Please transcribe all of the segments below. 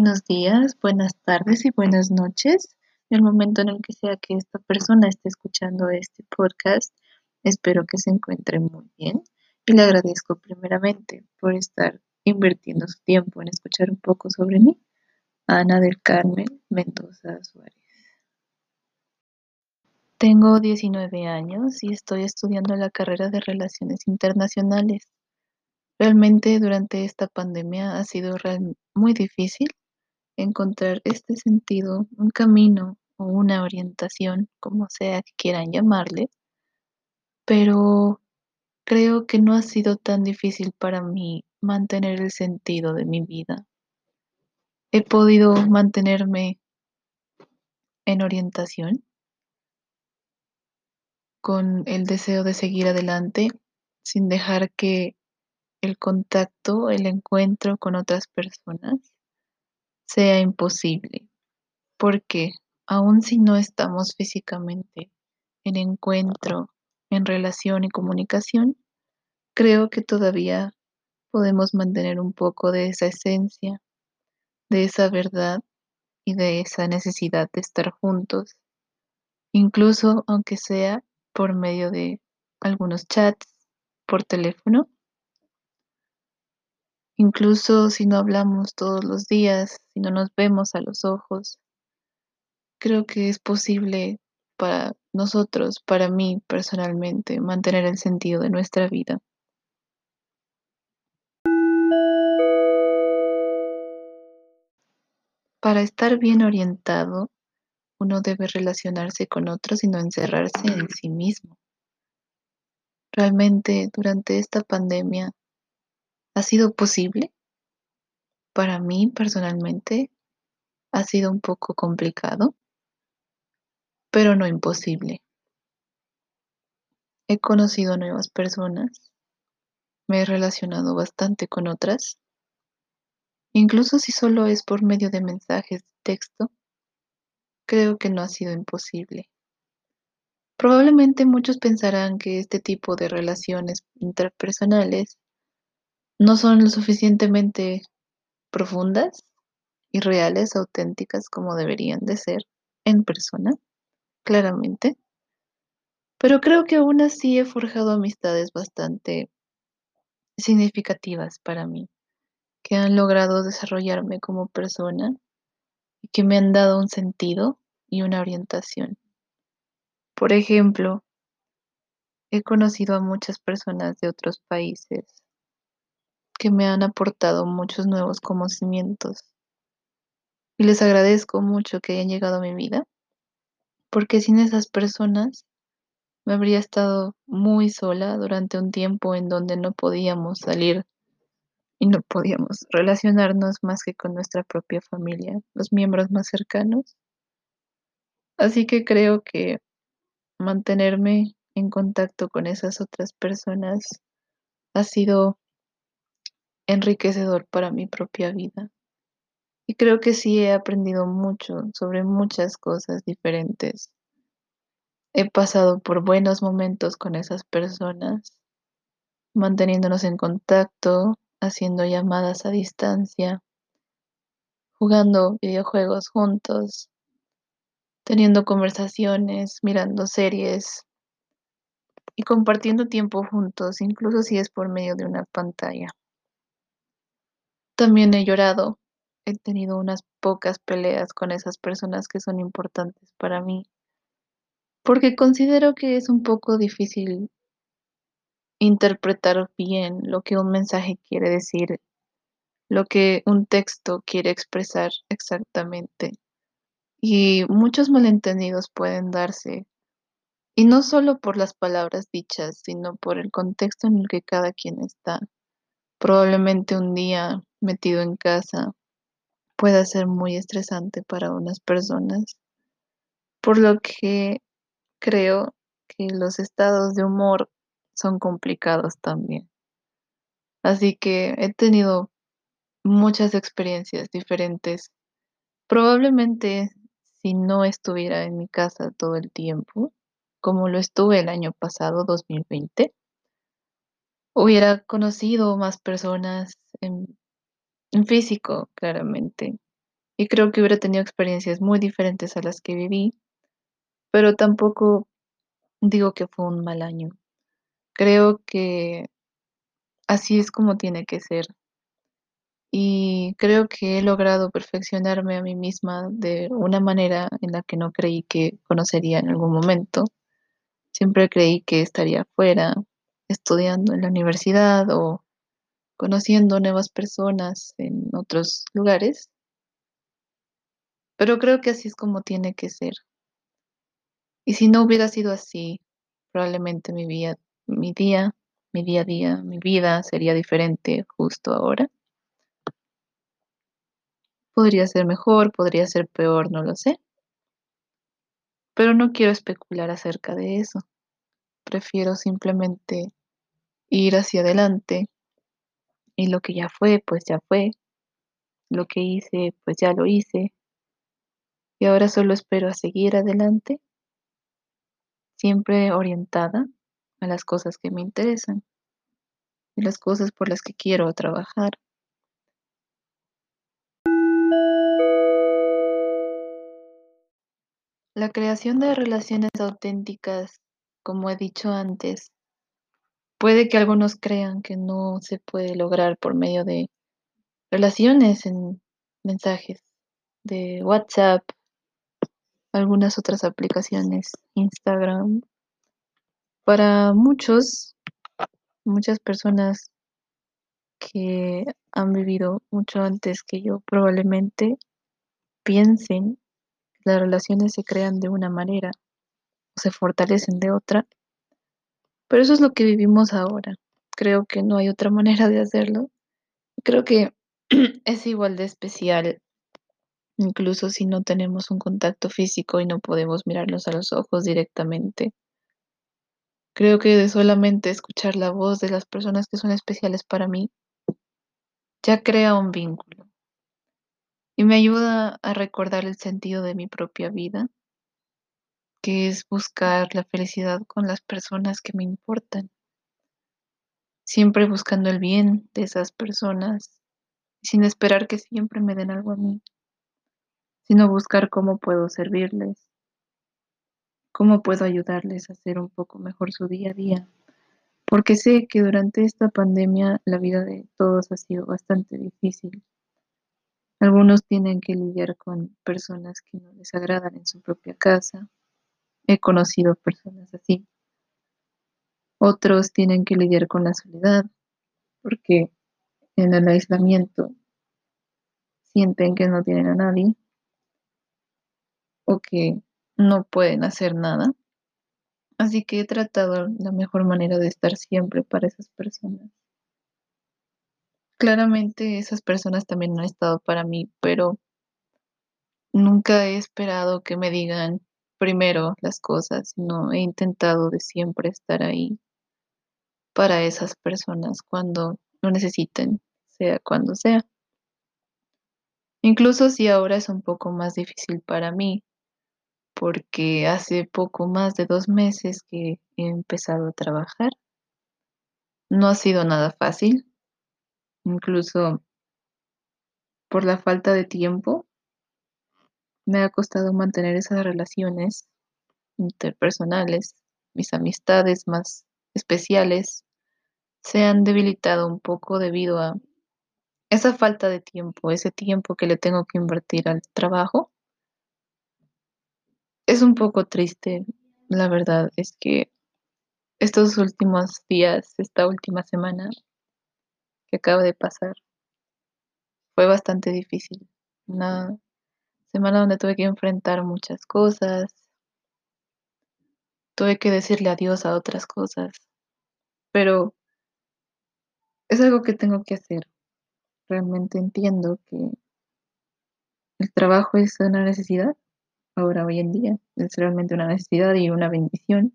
Buenos días, buenas tardes y buenas noches. En el momento en el que sea que esta persona esté escuchando este podcast, espero que se encuentre muy bien y le agradezco primeramente por estar invirtiendo su tiempo en escuchar un poco sobre mí. Ana del Carmen Mendoza Suárez. Tengo 19 años y estoy estudiando la carrera de Relaciones Internacionales. Realmente durante esta pandemia ha sido muy difícil encontrar este sentido, un camino o una orientación, como sea que quieran llamarle, pero creo que no ha sido tan difícil para mí mantener el sentido de mi vida. He podido mantenerme en orientación con el deseo de seguir adelante sin dejar que el contacto, el encuentro con otras personas sea imposible, porque aun si no estamos físicamente en encuentro, en relación y comunicación, creo que todavía podemos mantener un poco de esa esencia, de esa verdad y de esa necesidad de estar juntos, incluso aunque sea por medio de algunos chats por teléfono Incluso si no hablamos todos los días, si no nos vemos a los ojos, creo que es posible para nosotros, para mí personalmente, mantener el sentido de nuestra vida. Para estar bien orientado, uno debe relacionarse con otros y no encerrarse en sí mismo. Realmente durante esta pandemia ¿Ha sido posible? Para mí personalmente ha sido un poco complicado, pero no imposible. He conocido nuevas personas, me he relacionado bastante con otras, incluso si solo es por medio de mensajes de texto, creo que no ha sido imposible. Probablemente muchos pensarán que este tipo de relaciones interpersonales no son lo suficientemente profundas y reales, auténticas como deberían de ser en persona, claramente. Pero creo que aún así he forjado amistades bastante significativas para mí, que han logrado desarrollarme como persona y que me han dado un sentido y una orientación. Por ejemplo, he conocido a muchas personas de otros países que me han aportado muchos nuevos conocimientos. Y les agradezco mucho que hayan llegado a mi vida, porque sin esas personas me habría estado muy sola durante un tiempo en donde no podíamos salir y no podíamos relacionarnos más que con nuestra propia familia, los miembros más cercanos. Así que creo que mantenerme en contacto con esas otras personas ha sido enriquecedor para mi propia vida. Y creo que sí he aprendido mucho sobre muchas cosas diferentes. He pasado por buenos momentos con esas personas, manteniéndonos en contacto, haciendo llamadas a distancia, jugando videojuegos juntos, teniendo conversaciones, mirando series y compartiendo tiempo juntos, incluso si es por medio de una pantalla. También he llorado, he tenido unas pocas peleas con esas personas que son importantes para mí, porque considero que es un poco difícil interpretar bien lo que un mensaje quiere decir, lo que un texto quiere expresar exactamente. Y muchos malentendidos pueden darse, y no solo por las palabras dichas, sino por el contexto en el que cada quien está. Probablemente un día metido en casa pueda ser muy estresante para unas personas, por lo que creo que los estados de humor son complicados también. Así que he tenido muchas experiencias diferentes. Probablemente si no estuviera en mi casa todo el tiempo, como lo estuve el año pasado, 2020, hubiera conocido más personas físico, claramente. y creo que hubiera tenido experiencias muy diferentes a las que viví, pero tampoco digo que fue un mal año. Creo que así es como tiene que ser. Y creo que he logrado perfeccionarme a mí misma de una manera en la que no creí que conocería en algún momento. Siempre creí que estaría fuera, estudiando en la universidad o conociendo nuevas personas en otros lugares. Pero creo que así es como tiene que ser. Y si no hubiera sido así, probablemente mi vida, mi día, mi día a día, mi vida sería diferente justo ahora. Podría ser mejor, podría ser peor, no lo sé. Pero no quiero especular acerca de eso. Prefiero simplemente ir hacia adelante y lo que ya fue, pues ya fue. Lo que hice, pues ya lo hice. Y ahora solo espero a seguir adelante, siempre orientada a las cosas que me interesan y las cosas por las que quiero trabajar. La creación de relaciones auténticas, como he dicho antes, puede que algunos crean que no se puede lograr por medio de relaciones en mensajes de WhatsApp, algunas otras aplicaciones, Instagram. Para muchos, muchas personas que han vivido mucho antes que yo probablemente piensen que las relaciones se crean de una manera o se fortalecen de otra, pero eso es lo que vivimos ahora. Creo que no hay otra manera de hacerlo. Creo que es igual de especial incluso si no tenemos un contacto físico y no podemos mirarlos a los ojos directamente. Creo que solamente escuchar la voz de las personas que son especiales para mí, ya crea un vínculo y me ayuda a recordar el sentido de mi propia vida, que es buscar la felicidad con las personas que me importan, siempre buscando el bien de esas personas, sin esperar que siempre me den algo a mí sino buscar cómo puedo servirles, cómo puedo ayudarles a hacer un poco mejor su día a día. Porque sé que durante esta pandemia la vida de todos ha sido bastante difícil. Algunos tienen que lidiar con personas que no les agradan en su propia casa. He conocido personas así. Otros tienen que lidiar con la soledad porque en el aislamiento sienten que no tienen a nadie o que no pueden hacer nada. Así que he tratado la mejor manera de estar siempre para esas personas. Claramente esas personas también han estado para mí, pero nunca he esperado que me digan primero las cosas, no he intentado de siempre estar ahí para esas personas cuando lo necesiten, sea cuando sea. Incluso si ahora es un poco más difícil para mí, porque hace poco más de dos meses que he empezado a trabajar. No ha sido nada fácil, incluso por la falta de tiempo. Me ha costado mantener esas relaciones interpersonales, mis amistades más especiales se han debilitado un poco debido a esa falta de tiempo, ese tiempo que le tengo que invertir al trabajo es un poco triste, la verdad, es que estos últimos días, esta última semana que acaba de pasar, fue bastante difícil. Semana donde tuve que enfrentar muchas cosas, tuve que decirle adiós a otras cosas, pero es algo que tengo que hacer. Realmente entiendo que el trabajo es una necesidad ahora hoy en día. Es realmente una necesidad y una bendición.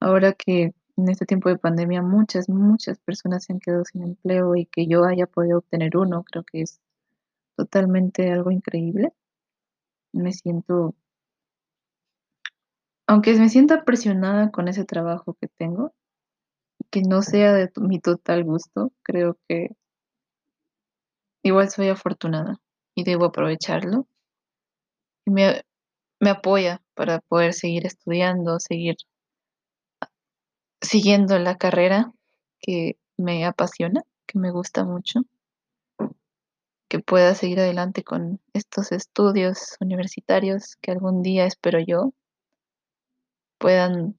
Ahora que en este tiempo de pandemia muchas, muchas personas se han quedado sin empleo y que yo haya podido obtener uno, creo que es totalmente algo increíble. Me siento, aunque me sienta presionada con ese trabajo que tengo, que no sea de mi total gusto, creo que igual soy afortunada y debo aprovecharlo. Y me, me apoya para poder seguir estudiando, seguir siguiendo la carrera que me apasiona, que me gusta mucho, que pueda seguir adelante con estos estudios universitarios que algún día espero yo puedan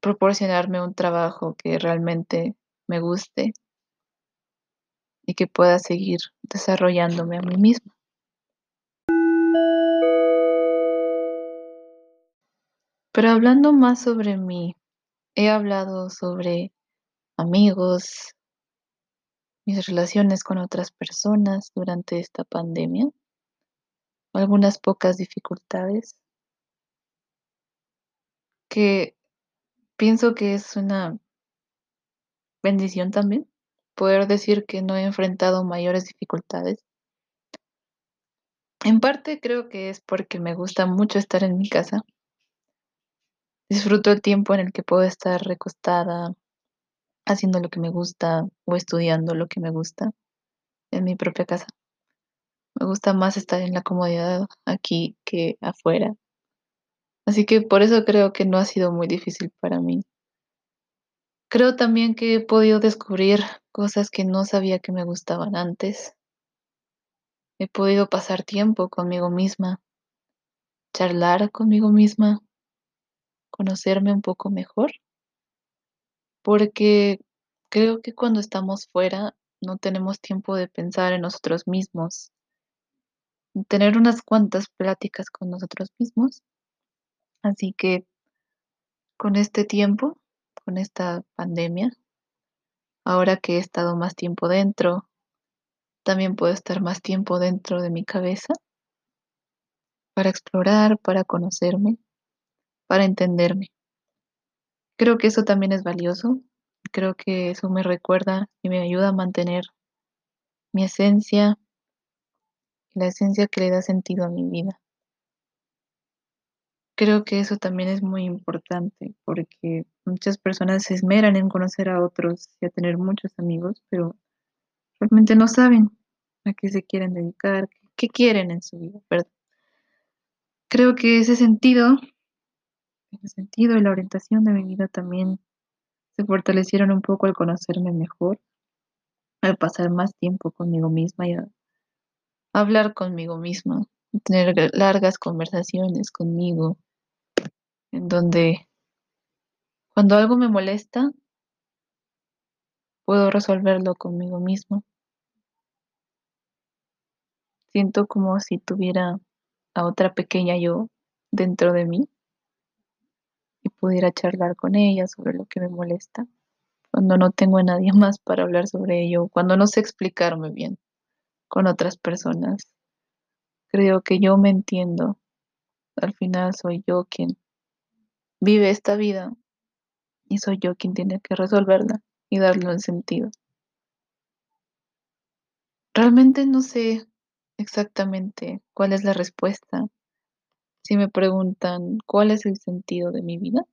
proporcionarme un trabajo que realmente me guste y que pueda seguir desarrollándome a mí misma. Pero hablando más sobre mí, he hablado sobre amigos, mis relaciones con otras personas durante esta pandemia, algunas pocas dificultades que pienso que es una bendición también poder decir que no he enfrentado mayores dificultades. En parte creo que es porque me gusta mucho estar en mi casa. Disfruto el tiempo en el que puedo estar recostada, haciendo lo que me gusta o estudiando lo que me gusta en mi propia casa. Me gusta más estar en la comodidad aquí que afuera. Así que por eso creo que no ha sido muy difícil para mí. Creo también que he podido descubrir cosas que no sabía que me gustaban antes. He podido pasar tiempo conmigo misma, charlar conmigo misma, conocerme un poco mejor, porque creo que cuando estamos fuera no tenemos tiempo de pensar en nosotros mismos, tener unas cuantas pláticas con nosotros mismos. Así que con este tiempo, con esta pandemia, ahora que he estado más tiempo dentro, también puedo estar más tiempo dentro de mi cabeza para explorar, para conocerme, para entenderme. Creo que eso también es valioso. Creo que eso me recuerda y me ayuda a mantener mi esencia, la esencia que le da sentido a mi vida. Creo que eso también es muy importante porque muchas personas se esmeran en conocer a otros y a tener muchos amigos, pero realmente no saben a qué se quieren dedicar, qué quieren en su vida, ¿verdad? Creo que ese sentido, ese sentido y la orientación de mi vida también se fortalecieron un poco al conocerme mejor, al pasar más tiempo conmigo misma y a hablar conmigo misma, tener largas conversaciones conmigo, en donde cuando algo me molesta, puedo resolverlo conmigo misma. Siento como si tuviera a otra pequeña yo dentro de mí y pudiera charlar con ella sobre lo que me molesta cuando no tengo a nadie más para hablar sobre ello, cuando no sé explicarme bien con otras personas. Creo que yo me entiendo. Al final soy yo quien vive esta vida y soy yo quien tiene que resolverla y darle el sentido. Realmente no sé exactamente cuál es la respuesta si me preguntan cuál es el sentido de mi vida.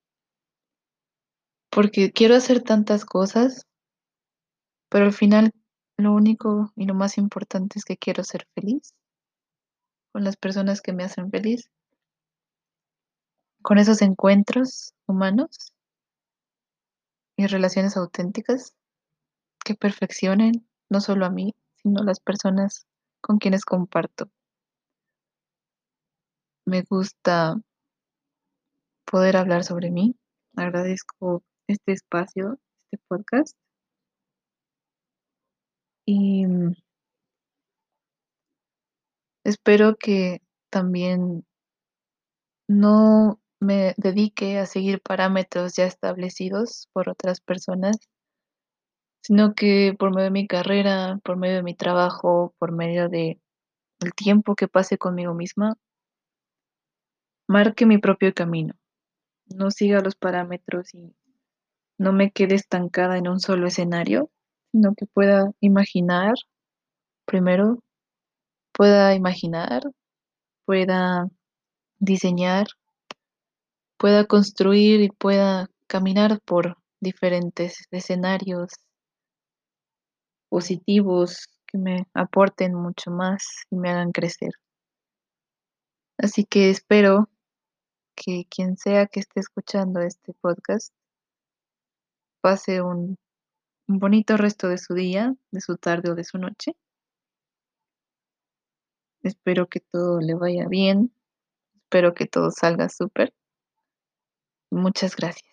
Porque quiero hacer tantas cosas, pero al final lo único y lo más importante es que quiero ser feliz con las personas que me hacen feliz, con esos encuentros humanos y relaciones auténticas que perfeccionen no solo a mí, sino a las personas con quienes comparto. Me gusta poder hablar sobre mí. Agradezco este espacio, este podcast. Y mm, espero que también no me dedique a seguir parámetros ya establecidos por otras personas, sino que por medio de mi carrera, por medio de mi trabajo, por medio de el tiempo que pase conmigo misma, marque mi propio camino. No siga los parámetros y no me quede estancada en un solo escenario, sino que pueda imaginar, primero, pueda imaginar, pueda diseñar, pueda construir y pueda caminar por diferentes escenarios positivos que me aporten mucho más y me hagan crecer. Así que espero que quien sea que esté escuchando este podcast pase un, bonito resto de su día, de su tarde o de su noche. Espero que todo le vaya bien, espero que todo salga súper. Muchas gracias.